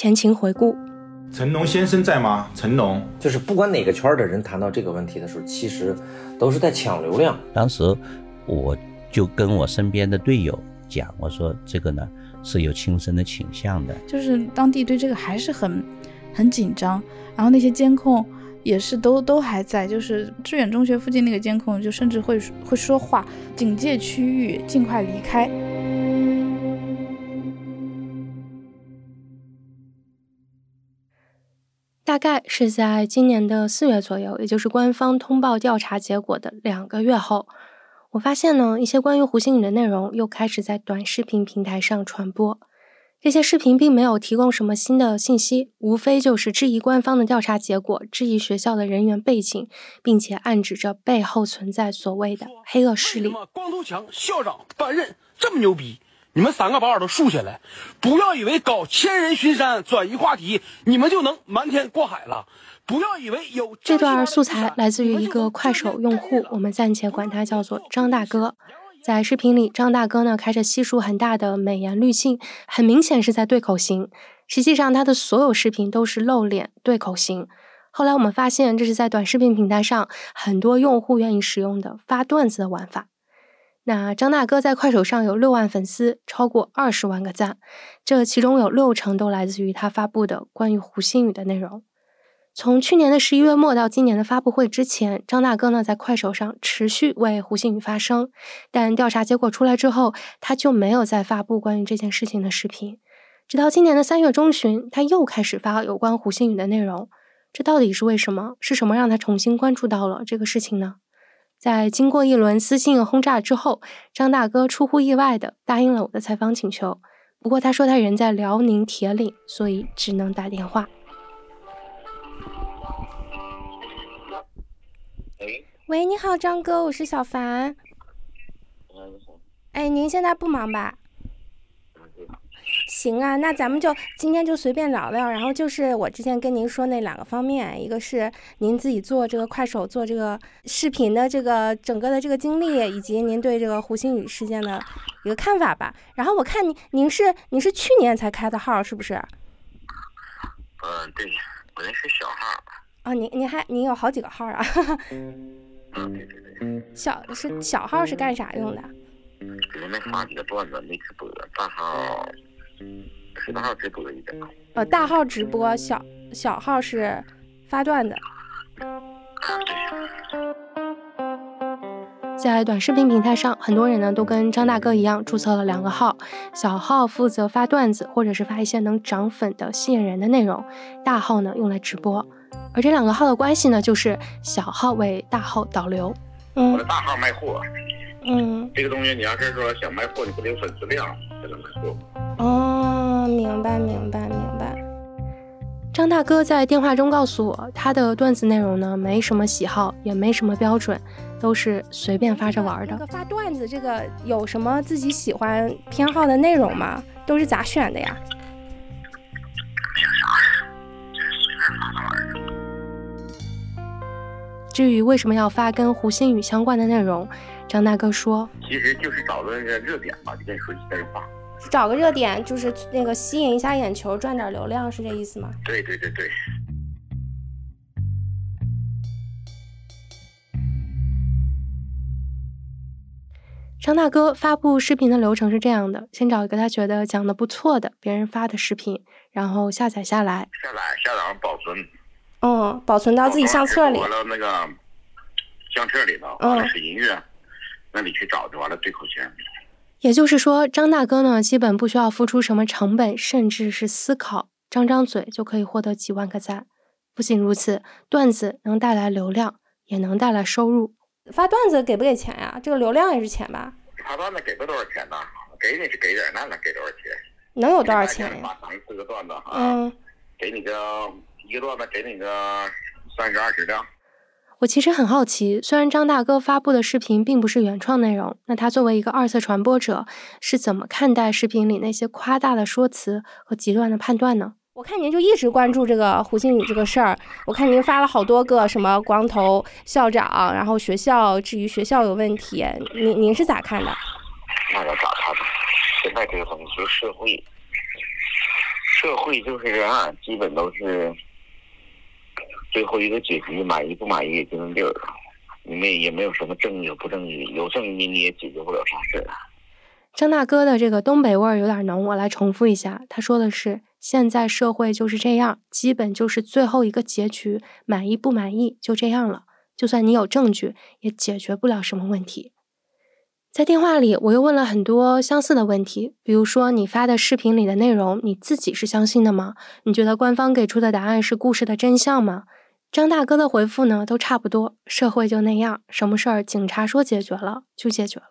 前情回顾。成龙先生在吗？成龙就是不管哪个圈的人谈到这个问题的时候，其实都是在抢流量。当时我就跟我身边的队友讲，我说这个呢是有轻生的倾向的，就是当地对这个还是很很紧张，然后那些监控也是都都还在，就是致远中学附近那个监控就甚至会会说话，警戒区域尽快离开。大概是在今年的四月左右，也就是官方通报调查结果的两个月后，我发现呢，一些关于胡鑫宇的内容又开始在短视频平台上传播。这些视频并没有提供什么新的信息，无非就是质疑官方的调查结果，质疑学校的人员背景，并且暗指着背后存在所谓的黑恶势力。光头强校长担任这么牛逼？你们三个把耳朵竖起来，不要以为搞千人巡山转移话题，你们就能瞒天过海了。不要以为有这段素材来自于一个快手用户，我们暂且管他叫做张大哥。在视频里，张大哥呢开着系数很大的美颜滤镜，很明显是在对口型。实际上，他的所有视频都是露脸对口型。后来我们发现，这是在短视频平台上很多用户愿意使用的发段子的玩法。那张大哥在快手上有六万粉丝，超过二十万个赞，这其中有六成都来自于他发布的关于胡鑫宇的内容。从去年的十一月末到今年的发布会之前，张大哥呢在快手上持续为胡鑫宇发声，但调查结果出来之后，他就没有再发布关于这件事情的视频。直到今年的三月中旬，他又开始发有关胡鑫宇的内容，这到底是为什么？是什么让他重新关注到了这个事情呢？在经过一轮私信轰炸之后，张大哥出乎意外的答应了我的采访请求。不过他说他人在辽宁铁岭，所以只能打电话。喂，喂，你好，张哥，我是小凡。哎，您现在不忙吧？行啊，那咱们就今天就随便聊聊，然后就是我之前跟您说那两个方面，一个是您自己做这个快手做这个视频的这个整个的这个经历，以及您对这个胡鑫宇事件的一个看法吧。然后我看您您是您是去年才开的号是不是？嗯，对，我那是小号。哦，您您还您有好几个号啊？嗯，对对对。小是小号是干啥用的？给人们发几个段子，没直播，大号。是大号直播一点，呃，大号直播，小小号是发段子。在短视频平台上，很多人呢都跟张大哥一样注册了两个号，小号负责发段子或者是发一些能涨粉的吸引人的内容，大号呢用来直播。而这两个号的关系呢，就是小号为大号导流。嗯，我的大号卖货。嗯，这个东西你要是说想卖货，你不得有粉丝量才能卖货。哦，明白明白明白。张大哥在电话中告诉我，他的段子内容呢没什么喜好，也没什么标准，都是随便发着玩的。这个发段子这个有什么自己喜欢偏好的内容吗？都是咋选的呀？至于为什么要发跟胡鑫宇相关的内容？张大哥说：“其实就是找个热点吧，就跟你说几句话。找个热点，就是那个吸引一下眼球，赚点流量，是这意思吗？”对对对对。张大哥发布视频的流程是这样的：先找一个他觉得讲的不错的别人发的视频，然后下载下来，下载下载保存，嗯，保存到自己相册里。完了那个相册里头，嗯，是音乐。那你去找就完了，对口型。也就是说，张大哥呢，基本不需要付出什么成本，甚至是思考，张张嘴就可以获得几万个赞。不仅如此，段子能带来流量，也能带来收入。发段子给不给钱呀？这个流量也是钱吧？发段子给不多少钱呢？给你是给点，那能给多少钱？能有多少钱呀？发三四个段子哈，嗯，给你个一个段子，给你个三十二十的。我其实很好奇，虽然张大哥发布的视频并不是原创内容，那他作为一个二次传播者，是怎么看待视频里那些夸大的说辞和极端的判断呢？我看您就一直关注这个胡鑫宇这个事儿，我看您发了好多个什么光头校长，然后学校至于学校有问题，您您是咋看的？那要咋看的？现在这个东西，社会社会就是这样，基本都是最后一个结局，满意不满意就那地儿，没也没有什么正义不正义，有正义你也解决不了啥事儿。张大哥的这个东北味儿有点浓，我来重复一下，他说的是现在社会就是这样，基本就是最后一个结局，满意不满意就这样了，就算你有证据，也解决不了什么问题。在电话里，我又问了很多相似的问题，比如说你发的视频里的内容，你自己是相信的吗？你觉得官方给出的答案是故事的真相吗？张大哥的回复呢，都差不多，社会就那样，什么事儿警察说解决了就解决了。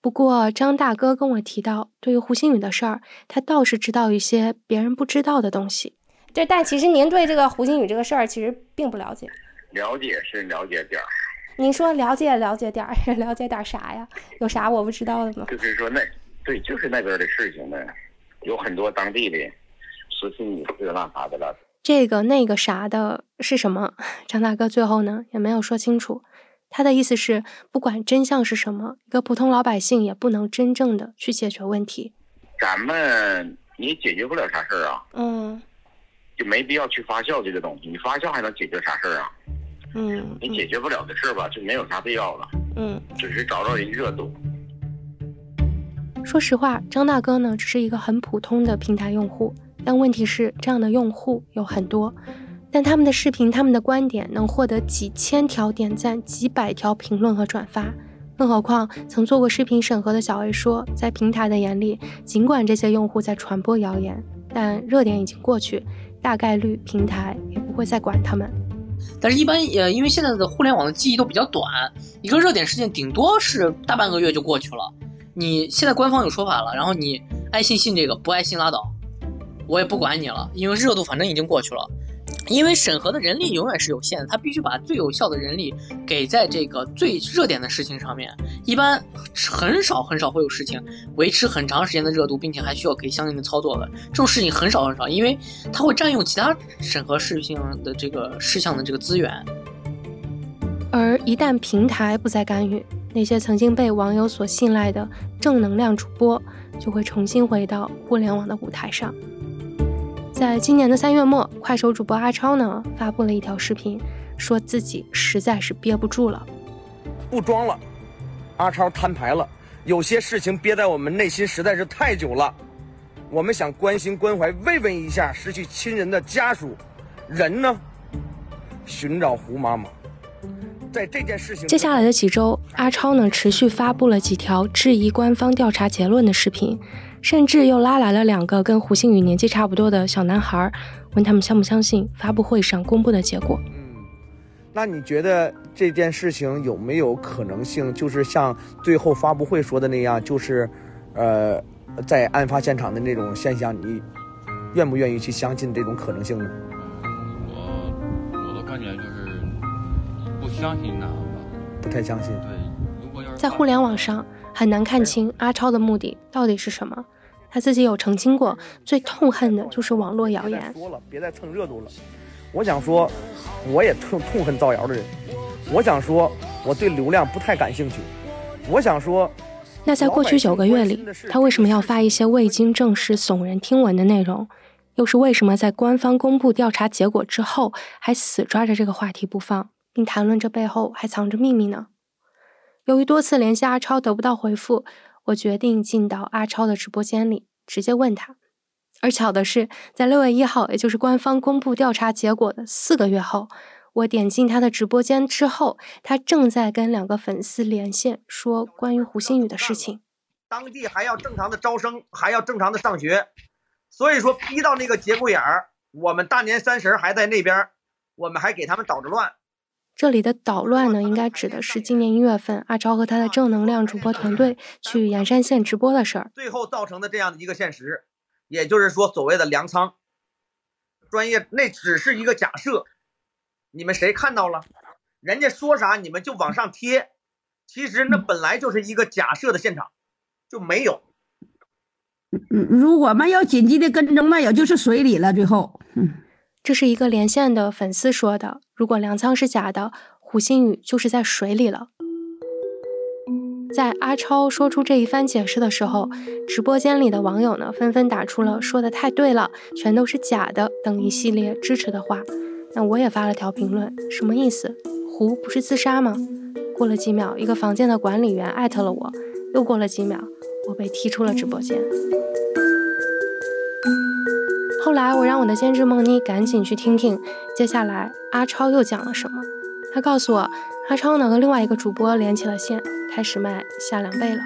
不过张大哥跟我提到，对于胡星宇的事儿，他倒是知道一些别人不知道的东西。对但其实您对这个胡星宇这个事儿其实并不了解。了解是了解点儿。您说了解了解点儿，了解点啥呀？有啥我不知道的吗？就是说那对，就是那边的事情呢，有很多当地的说是你是那啥的了。这个那个啥的是什么？张大哥最后呢也没有说清楚。他的意思是，不管真相是什么，一个普通老百姓也不能真正的去解决问题。咱们你解决不了啥事儿啊？嗯，就没必要去发酵这个东西。你发酵还能解决啥事儿啊？嗯，你解决不了的事儿吧，就没有啥必要了。嗯，只是找找人热度。说实话，张大哥呢只是一个很普通的平台用户，但问题是这样的用户有很多，但他们的视频、他们的观点能获得几千条点赞、几百条评论和转发。更何况，曾做过视频审核的小 A 说，在平台的眼里，尽管这些用户在传播谣言，但热点已经过去，大概率平台也不会再管他们。但是，一般呃，因为现在的互联网的记忆都比较短，一个热点事件顶多是大半个月就过去了。你现在官方有说法了，然后你爱信信这个，不爱信拉倒，我也不管你了，因为热度反正已经过去了。因为审核的人力永远是有限的，他必须把最有效的人力给在这个最热点的事情上面。一般很少很少会有事情维持很长时间的热度，并且还需要给相应的操作的这种事情很少很少，因为它会占用其他审核事情的这个事项的这个资源。而一旦平台不再干预，那些曾经被网友所信赖的正能量主播就会重新回到互联网的舞台上。在今年的三月末，快手主播阿超呢发布了一条视频，说自己实在是憋不住了，不装了。阿超摊牌了，有些事情憋在我们内心实在是太久了，我们想关心关怀慰问一下失去亲人的家属。人呢？寻找胡妈妈。在这件事情接下来的几周，阿超呢持续发布了几条质疑官方调查结论的视频。甚至又拉来了两个跟胡星宇年纪差不多的小男孩，问他们相不相信发布会上公布的结果。嗯，那你觉得这件事情有没有可能性，就是像最后发布会说的那样，就是，呃，在案发现场的那种现象，你愿不愿意去相信这种可能性呢？我我的感觉就是不相信那样吧，不太相信。对，如果要是在互联网上。很难看清阿超的目的到底是什么，他自己有澄清过，最痛恨的就是网络谣言。说了，别再蹭热度了。我想说，我也痛痛恨造谣的人。我想说，我对流量不太感兴趣。我想说，那在过去九个月里，他为什么要发一些未经证实、耸人听闻的内容？又是为什么在官方公布调查结果之后，还死抓着这个话题不放，并谈论这背后还藏着秘密呢？由于多次联系阿超得不到回复，我决定进到阿超的直播间里，直接问他。而巧的是，在六月一号，也就是官方公布调查结果的四个月后，我点进他的直播间之后，他正在跟两个粉丝连线，说关于胡鑫宇的事情。当地还要正常的招生，还要正常的上学，所以说逼到那个节骨眼儿，我们大年三十还在那边，我们还给他们捣着乱。这里的捣乱呢，应该指的是今年一月份阿超和他的正能量主播团队去盐山县直播的事儿，最后造成的这样的一个现实，也就是说所谓的粮仓专业，那只是一个假设，你们谁看到了？人家说啥你们就往上贴，其实那本来就是一个假设的现场，就没有。嗯，如果没有紧急的跟踪，那也就是水里了。最后，嗯。这是一个连线的粉丝说的。如果粮仓是假的，胡星宇就是在水里了。在阿超说出这一番解释的时候，直播间里的网友呢纷纷打出了“说的太对了，全都是假的”等一系列支持的话。那我也发了条评论，什么意思？胡不是自杀吗？过了几秒，一个房间的管理员艾特了我，又过了几秒，我被踢出了直播间。来我让我的监制梦妮赶紧去听听，接下来阿超又讲了什么。他告诉我，阿超呢和另外一个主播连起了线，开始卖夏凉被了。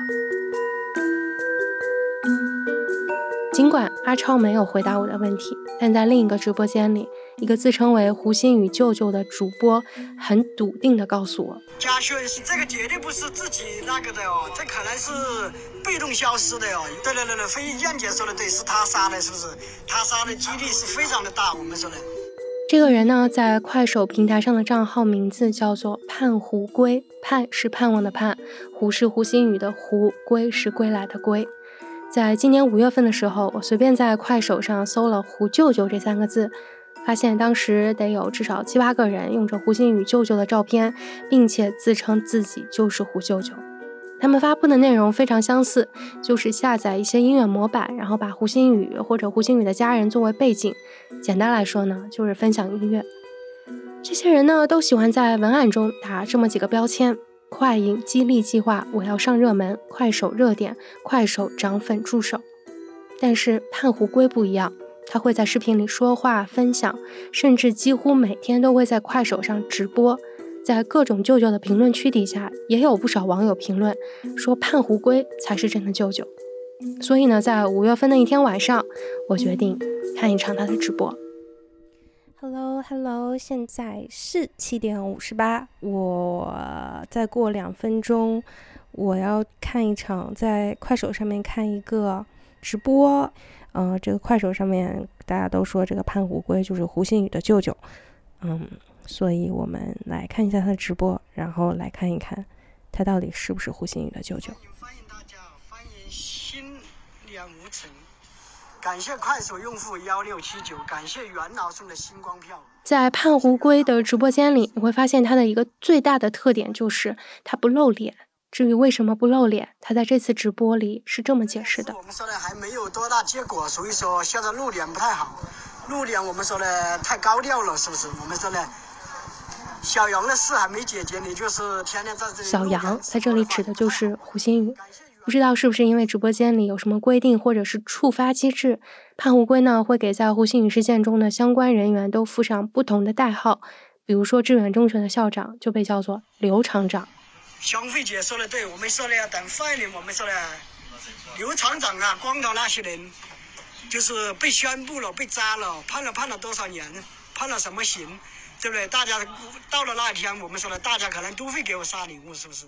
尽管阿超没有回答我的问题，但在另一个直播间里，一个自称为胡鑫宇舅舅的主播很笃定地告诉我：“嘉轩，这个绝对不是自己那个的哦，这可能是被动消失的哦。对对对对，飞燕姐说的对，是他杀的，是不是？他杀的几率是非常的大。我们说的。”这个人呢，在快手平台上的账号名字叫做“盼胡归”，盼是盼望的盼，胡是胡鑫宇的胡，归是归来的归。在今年五月份的时候，我随便在快手上搜了“胡舅舅”这三个字，发现当时得有至少七八个人用着胡鑫宇舅舅的照片，并且自称自己就是胡舅舅。他们发布的内容非常相似，就是下载一些音乐模板，然后把胡鑫宇或者胡鑫宇的家人作为背景。简单来说呢，就是分享音乐。这些人呢，都喜欢在文案中打这么几个标签。快影激励计划，我要上热门，快手热点，快手涨粉助手。但是盼胡龟不一样，他会在视频里说话分享，甚至几乎每天都会在快手上直播。在各种舅舅的评论区底下，也有不少网友评论说盼胡龟才是真的舅舅。所以呢，在五月份的一天晚上，我决定看一场他的直播。Hello，Hello，现在是七点五十八。我再过两分钟，我要看一场在快手上面看一个直播。嗯，这个快手上面大家都说这个潘胡龟就是胡鑫宇的舅舅。嗯，所以我们来看一下他的直播，然后来看一看他到底是不是胡鑫宇的舅舅。欢迎大家，欢迎心两无尘感谢快手用户幺六七九，感谢元老送的星光票。在胖胡龟的直播间里，你会发现他的一个最大的特点就是他不露脸。至于为什么不露脸，他在这次直播里是这么解释的：我们说的还没有多大结果，所以说现在露脸不太好。露脸我们说的太高调了，是不是？我们说的小杨的事还没解决，你就是天天在这里。小杨在这里指的就是胡鑫宇。不知道是不是因为直播间里有什么规定或者是触发机制，盼胡龟呢会给在胡鑫宇事件中的相关人员都附上不同的代号，比如说致远中学的校长就被叫做刘厂长。香慧姐说的对，我们说的要等坏人，我们说的刘厂长啊，光头那些人就是被宣布了，被抓了，判了判了多少年，判了什么刑，对不对？大家到了那一天，我们说的大家可能都会给我刷礼物，是不是？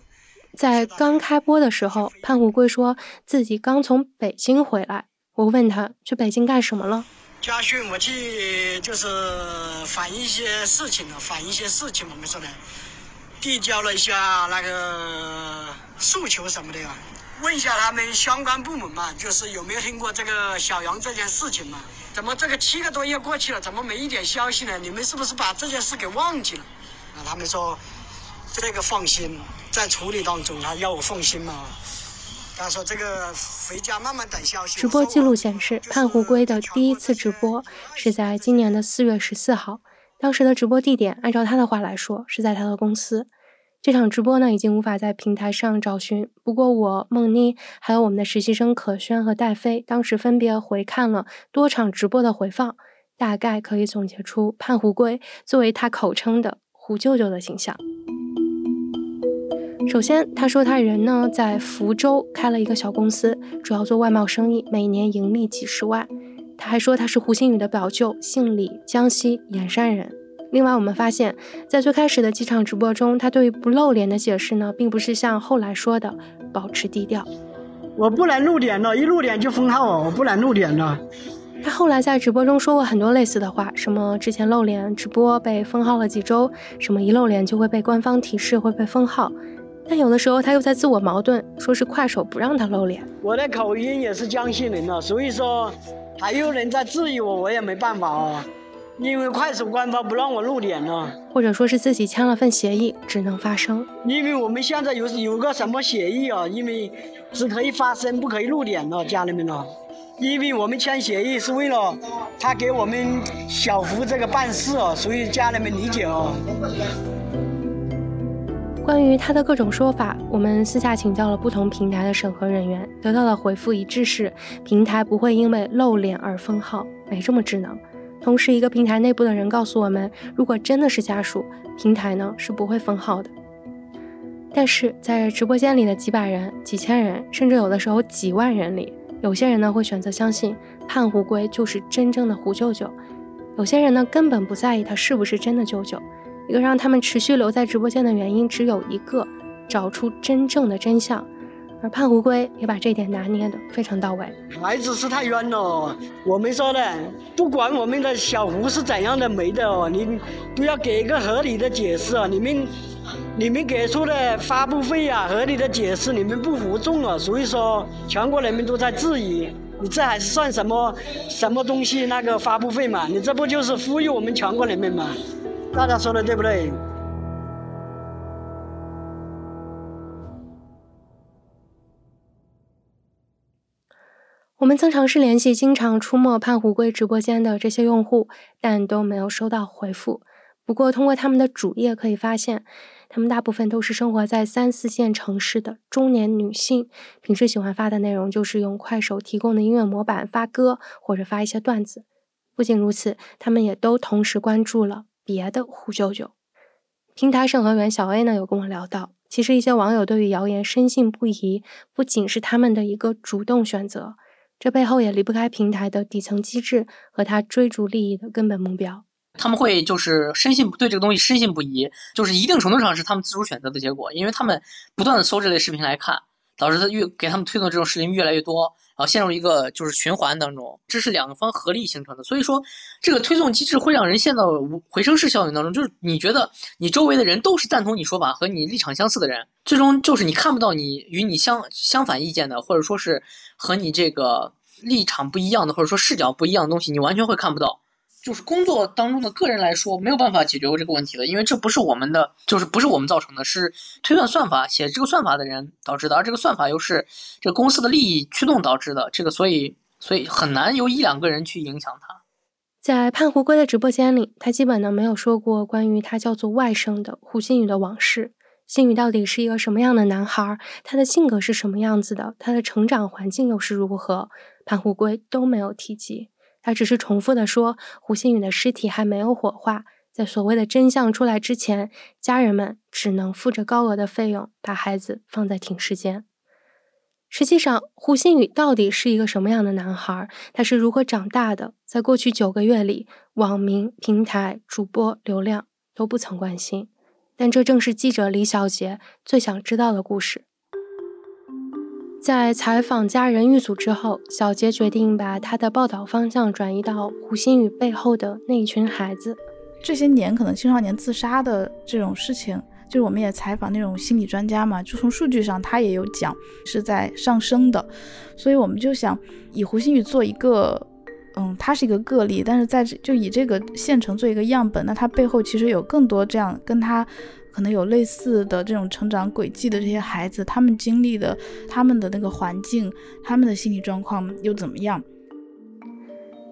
在刚开播的时候，潘虎贵说自己刚从北京回来。我问他去北京干什么了？家训，我去就是反映一些事情了，反映一些事情。我们说的，递交了一下那个诉求什么的呀，问一下他们相关部门嘛，就是有没有听过这个小杨这件事情嘛？怎么这个七个多月过去了，怎么没一点消息呢？你们是不是把这件事给忘记了？啊，他们说这个放心。在处理当中，他要我放心嘛？他说：“这个回家慢慢等消息。”直播记录显示，胖胡龟的第一次直播是在今年的四月十四号。当时的直播地点，按照他的话来说，是在他的公司。这场直播呢，已经无法在平台上找寻。不过，我梦妮还有我们的实习生可轩和戴飞，当时分别回看了多场直播的回放，大概可以总结出盼胡龟作为他口称的“胡舅舅”的形象。首先，他说他人呢在福州开了一个小公司，主要做外贸生意，每年盈利几十万。他还说他是胡鑫宇的表舅，姓李，江西盐山人。另外，我们发现，在最开始的几场直播中，他对于不露脸的解释呢，并不是像后来说的保持低调。我不能露脸了，一露脸就封号哦，我不能露脸了。他后来在直播中说过很多类似的话，什么之前露脸直播被封号了几周，什么一露脸就会被官方提示会被封号。但有的时候他又在自我矛盾，说是快手不让他露脸。我的口音也是江西人了，所以说还有人在质疑我，我也没办法哦。因为快手官方不让我露脸了，或者说是自己签了份协议，只能发声。因为我们现在有有个什么协议啊？因为只可以发声，不可以露脸了，家人们啊。因为我们签协议是为了他给我们小福这个办事哦，所以家人们理解哦。关于他的各种说法，我们私下请教了不同平台的审核人员，得到的回复一致是：平台不会因为露脸而封号，没这么智能。同时，一个平台内部的人告诉我们，如果真的是家属，平台呢是不会封号的。但是在直播间里的几百人、几千人，甚至有的时候几万人里。有些人呢会选择相信胖胡龟就是真正的胡舅舅，有些人呢根本不在意他是不是真的舅舅。一个让他们持续留在直播间的原因只有一个：找出真正的真相。而胖胡龟也把这点拿捏的非常到位。孩子是太冤了，我们说的，不管我们的小胡是怎样的没的哦，你都要给一个合理的解释啊！你们。你们给出的发布费啊，合理的解释，你们不服众啊，所以说全国人民都在质疑，你这还是算什么什么东西？那个发布费嘛，你这不就是忽悠我们全国人民吗？大家说的对不对？我们曾尝试联系经常出没盼虎龟直播间的这些用户，但都没有收到回复。不过，通过他们的主页可以发现。他们大部分都是生活在三四线城市的中年女性，平时喜欢发的内容就是用快手提供的音乐模板发歌，或者发一些段子。不仅如此，他们也都同时关注了别的胡舅舅。平台审核员小 A 呢有跟我聊到，其实一些网友对于谣言深信不疑，不仅是他们的一个主动选择，这背后也离不开平台的底层机制和他追逐利益的根本目标。他们会就是深信对这个东西深信不疑，就是一定程度上是他们自主选择的结果，因为他们不断的搜这类视频来看，导致他越给他们推送这种视频越来越多，然后陷入一个就是循环当中，这是两方合力形成的。所以说，这个推送机制会让人陷到回声式效应当中，就是你觉得你周围的人都是赞同你说法和你立场相似的人，最终就是你看不到你与你相相反意见的，或者说是和你这个立场不一样的，或者说视角不一样的东西，你完全会看不到。就是工作当中的个人来说，没有办法解决过这个问题的，因为这不是我们的，就是不是我们造成的，是推断算法写这个算法的人导致的，而这个算法又是这公司的利益驱动导致的，这个所以所以很难由一两个人去影响它。在盼胡龟的直播间里，他基本呢没有说过关于他叫做外甥的胡新宇的往事，新宇到底是一个什么样的男孩，他的性格是什么样子的，他的成长环境又是如何，盼胡龟都没有提及。他只是重复的说，胡新宇的尸体还没有火化，在所谓的真相出来之前，家人们只能付着高额的费用把孩子放在停尸间。实际上，胡新宇到底是一个什么样的男孩？他是如何长大的？在过去九个月里，网民、平台、主播、流量都不曾关心，但这正是记者李小杰最想知道的故事。在采访家人遇阻之后，小杰决定把他的报道方向转移到胡鑫宇背后的那一群孩子。这些年，可能青少年自杀的这种事情，就是我们也采访那种心理专家嘛，就从数据上他也有讲是在上升的，所以我们就想以胡鑫宇做一个，嗯，他是一个个例，但是在就以这个县城做一个样本，那他背后其实有更多这样跟他。可能有类似的这种成长轨迹的这些孩子，他们经历的、他们的那个环境、他们的心理状况又怎么样？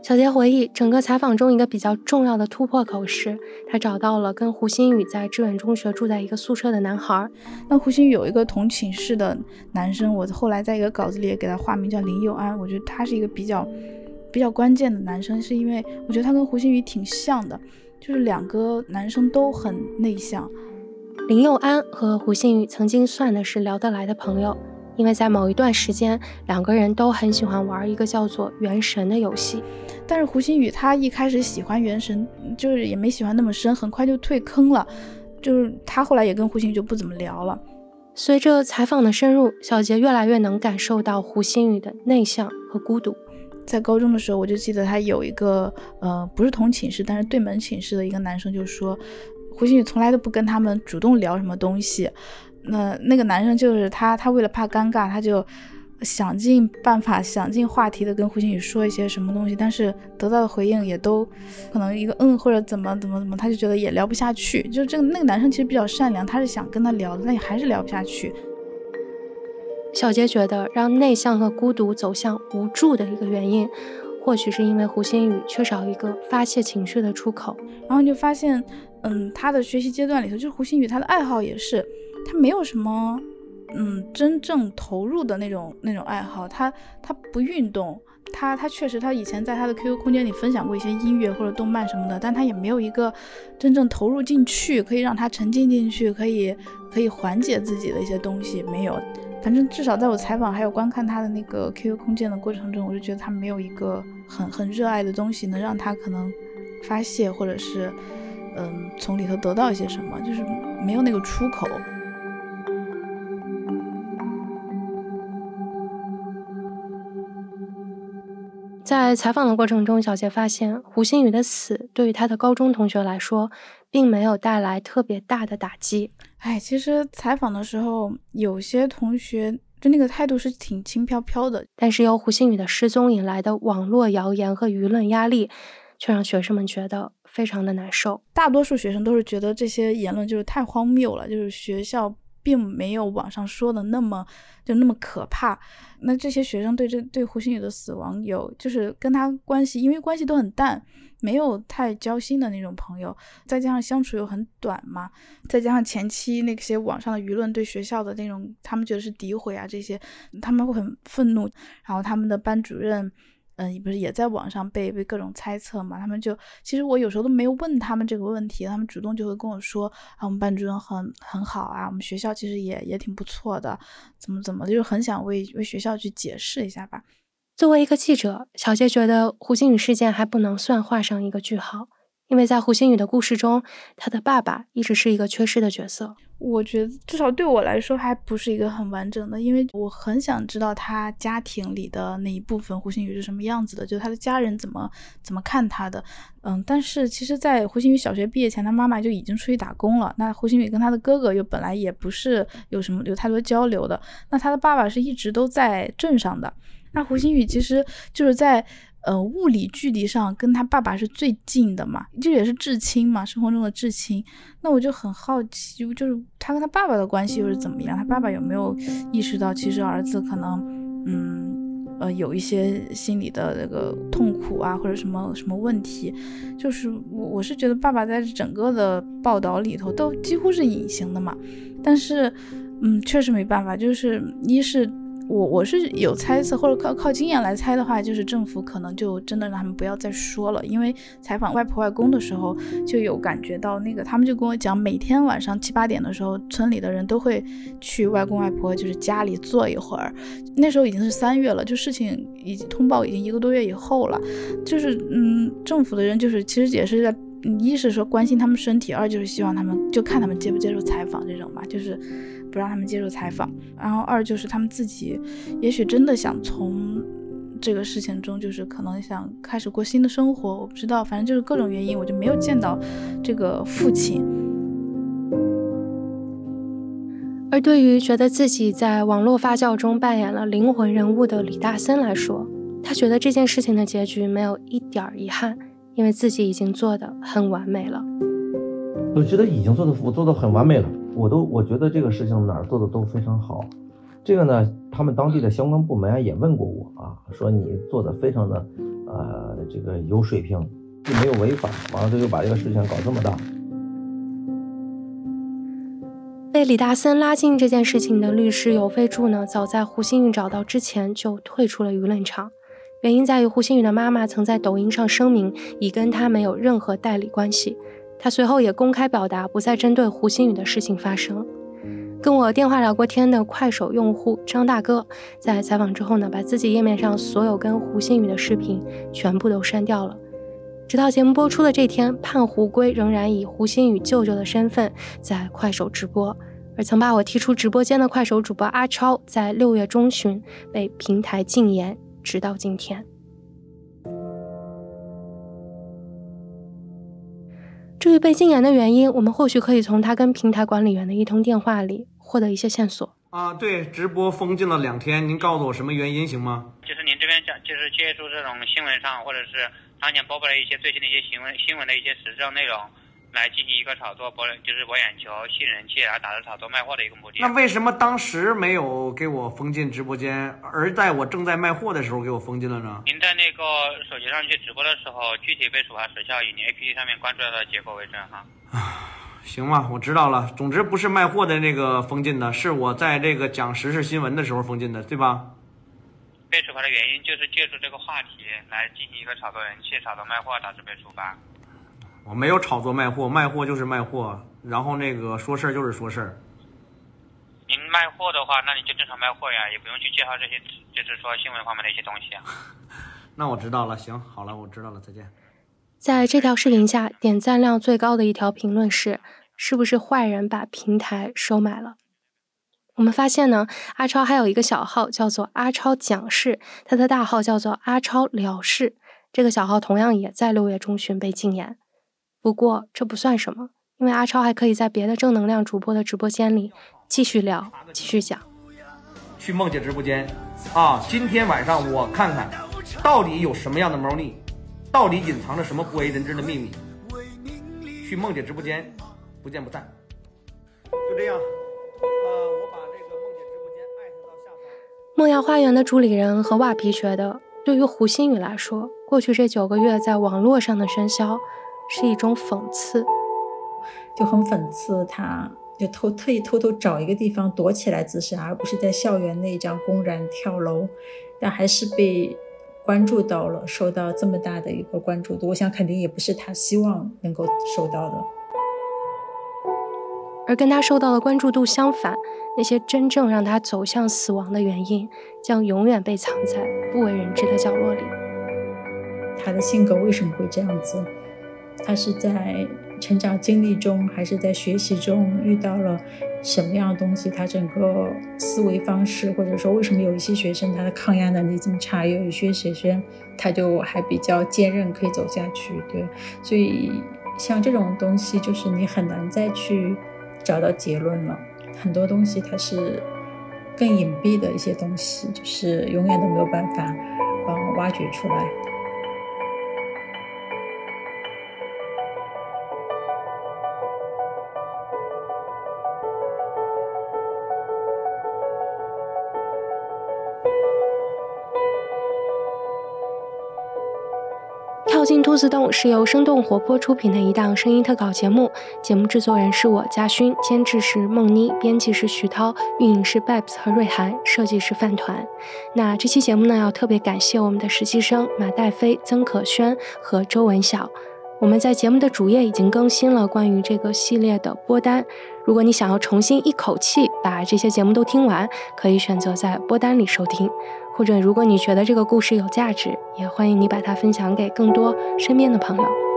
小杰回忆，整个采访中一个比较重要的突破口是，他找到了跟胡鑫宇在志远中学住在一个宿舍的男孩。那胡鑫宇有一个同寝室的男生，我后来在一个稿子里也给他化名叫林佑安。我觉得他是一个比较比较关键的男生，是因为我觉得他跟胡鑫宇挺像的，就是两个男生都很内向。林佑安和胡鑫宇曾经算的是聊得来的朋友，因为在某一段时间，两个人都很喜欢玩一个叫做《原神》的游戏。但是胡鑫宇他一开始喜欢《原神》，就是也没喜欢那么深，很快就退坑了。就是他后来也跟胡鑫宇就不怎么聊了。随着采访的深入，小杰越来越能感受到胡鑫宇的内向和孤独。在高中的时候，我就记得他有一个呃，不是同寝室，但是对门寝室的一个男生就说。胡鑫宇从来都不跟他们主动聊什么东西，那那个男生就是他，他为了怕尴尬，他就想尽办法、想尽话题的跟胡星宇说一些什么东西，但是得到的回应也都可能一个嗯或者怎么怎么怎么，他就觉得也聊不下去。就这个那个男生其实比较善良，他是想跟他聊的，但也还是聊不下去。小杰觉得让内向和孤独走向无助的一个原因，或许是因为胡星宇缺少一个发泄情绪的出口。然后你就发现，嗯，他的学习阶段里头，就是胡星宇他的爱好也是，他没有什么。嗯，真正投入的那种那种爱好，他他不运动，他他确实他以前在他的 QQ 空间里分享过一些音乐或者动漫什么的，但他也没有一个真正投入进去，可以让他沉浸进去，可以可以缓解自己的一些东西没有。反正至少在我采访还有观看他的那个 QQ 空间的过程中，我就觉得他没有一个很很热爱的东西能让他可能发泄，或者是嗯从里头得到一些什么，就是没有那个出口。在采访的过程中，小杰发现胡星宇的死对于他的高中同学来说，并没有带来特别大的打击。哎，其实采访的时候，有些同学就那个态度是挺轻飘飘的，但是由胡星宇的失踪引来的网络谣言和舆论压力，却让学生们觉得非常的难受。大多数学生都是觉得这些言论就是太荒谬了，就是学校。并没有网上说的那么就那么可怕。那这些学生对这对胡星宇的死亡有就是跟他关系，因为关系都很淡，没有太交心的那种朋友，再加上相处又很短嘛，再加上前期那些网上的舆论对学校的那种，他们觉得是诋毁啊这些，他们会很愤怒，然后他们的班主任。嗯，不是也在网上被被各种猜测嘛？他们就其实我有时候都没有问他们这个问题，他们主动就会跟我说啊，我们班主任很很好啊，我们学校其实也也挺不错的，怎么怎么，就是很想为为学校去解释一下吧。作为一个记者，小杰觉得胡星宇事件还不能算画上一个句号。因为在胡星宇的故事中，他的爸爸一直是一个缺失的角色。我觉得至少对我来说还不是一个很完整的，因为我很想知道他家庭里的那一部分胡星宇是什么样子的，就是他的家人怎么怎么看他的。嗯，但是其实，在胡星宇小学毕业前，他妈妈就已经出去打工了。那胡星宇跟他的哥哥又本来也不是有什么有太多交流的。那他的爸爸是一直都在镇上的。那胡星宇其实就是在。呃，物理距离上跟他爸爸是最近的嘛，就也是至亲嘛，生活中的至亲。那我就很好奇，就是他跟他爸爸的关系又是怎么样？他爸爸有没有意识到，其实儿子可能，嗯，呃，有一些心理的那个痛苦啊，或者什么什么问题？就是我我是觉得爸爸在整个的报道里头都几乎是隐形的嘛。但是，嗯，确实没办法，就是一是。我我是有猜测，或者靠靠经验来猜的话，就是政府可能就真的让他们不要再说了。因为采访外婆外公的时候，就有感觉到那个，他们就跟我讲，每天晚上七八点的时候，村里的人都会去外公外婆就是家里坐一会儿。那时候已经是三月了，就事情已经通报已经一个多月以后了。就是嗯，政府的人就是其实也是在，一是说关心他们身体，二就是希望他们就看他们接不接受采访这种吧，就是。不让他们接受采访，然后二就是他们自己，也许真的想从这个事情中，就是可能想开始过新的生活，我不知道，反正就是各种原因，我就没有见到这个父亲。而对于觉得自己在网络发酵中扮演了灵魂人物的李大森来说，他觉得这件事情的结局没有一点遗憾，因为自己已经做的很完美了。我觉得已经做的，我做的很完美了。我都我觉得这个事情哪儿做的都非常好。这个呢，他们当地的相关部门也问过我啊，说你做的非常的，呃，这个有水平，又没有违法，完了他就把这个事情搞这么大。被李大森拉进这件事情的律师尤飞柱呢，早在胡鑫宇找到之前就退出了舆论场，原因在于胡星宇的妈妈曾在抖音上声明，已跟他没有任何代理关系。他随后也公开表达不再针对胡星宇的事情发声。跟我电话聊过天的快手用户张大哥，在采访之后呢，把自己页面上所有跟胡星宇的视频全部都删掉了。直到节目播出的这天，盼胡归仍然以胡星宇舅舅的身份在快手直播。而曾把我踢出直播间的快手主播阿超，在六月中旬被平台禁言，直到今天。至于被禁言的原因，我们或许可以从他跟平台管理员的一通电话里获得一些线索。啊，对，直播封禁了两天，您告诉我什么原因行吗？就是您这边讲，就是借助这种新闻上或者是当前播报的一些最新的一些新闻新闻的一些时政内容，来进行一个炒作，博就是博眼球、吸人气，然后达到炒作卖货的一个目的。那为什么当时没有给我封禁直播间，而在我正在卖货的时候给我封禁了呢？您在那个手机上去直播的时候，具体被处罚时效以您 APP 上面关注到的结果为准哈。行吧，我知道了。总之不是卖货的那个封禁的，是我在这个讲时事新闻的时候封禁的，对吧？被处罚的原因就是借助这个话题来进行一个炒作人气、炒作卖货，导致被处罚。我没有炒作卖货，卖货就是卖货，然后那个说事儿就是说事儿。您卖货的话，那你就正常卖货呀，也不用去介绍这些，就是说新闻方面的一些东西啊。那我知道了，行，好了，我知道了，再见。在这条视频下，点赞量最高的一条评论是：“是不是坏人把平台收买了？”我们发现呢，阿超还有一个小号叫做“阿超讲事”，他的大号叫做“阿超了事”。这个小号同样也在六月中旬被禁言。不过这不算什么，因为阿超还可以在别的正能量主播的直播间里继续聊、继续讲。去梦姐直播间啊！今天晚上我看看到底有什么样的猫腻。到底隐藏着什么不为人知的秘密？去梦姐直播间，不见不散。就这样，呃，我把这个梦姐直播间艾特到下方。梦瑶花园的主理人和瓦皮觉得，对于胡心宇来说，过去这九个月在网络上的喧嚣是一种讽刺，就很讽刺，他就偷特意偷偷找一个地方躲起来自杀，而不是在校园内这样公然跳楼，但还是被。关注到了，受到这么大的一个关注度，我想肯定也不是他希望能够受到的。而跟他受到的关注度相反，那些真正让他走向死亡的原因，将永远被藏在不为人知的角落里。他的性格为什么会这样子？他是在成长经历中，还是在学习中遇到了？什么样的东西，他整个思维方式，或者说为什么有一些学生他的抗压能力这么差，有一些学生他就还比较坚韧，可以走下去。对，所以像这种东西，就是你很难再去找到结论了。很多东西它是更隐蔽的一些东西，就是永远都没有办法嗯挖掘出来。进兔子洞是由生动活泼出品的一档声音特稿节目，节目制作人是我嘉勋，监制是梦妮，编辑是徐涛，运营是 Babs 和瑞涵，设计是饭团。那这期节目呢，要特别感谢我们的实习生马黛飞、曾可轩和周文晓。我们在节目的主页已经更新了关于这个系列的播单，如果你想要重新一口气把这些节目都听完，可以选择在播单里收听。或者，如果你觉得这个故事有价值，也欢迎你把它分享给更多身边的朋友。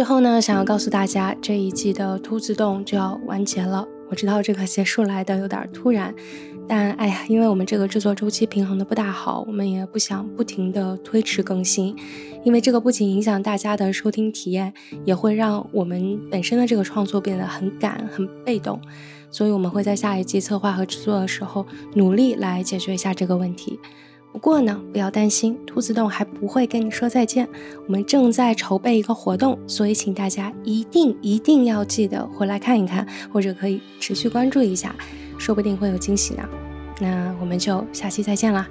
最后呢，想要告诉大家，这一季的兔子洞就要完结了。我知道这个结束来的有点突然，但哎呀，因为我们这个制作周期平衡的不大好，我们也不想不停的推迟更新，因为这个不仅影响大家的收听体验，也会让我们本身的这个创作变得很赶、很被动。所以我们会在下一季策划和制作的时候，努力来解决一下这个问题。不过呢，不要担心，兔子洞还不会跟你说再见。我们正在筹备一个活动，所以请大家一定一定要记得回来看一看，或者可以持续关注一下，说不定会有惊喜呢。那我们就下期再见啦。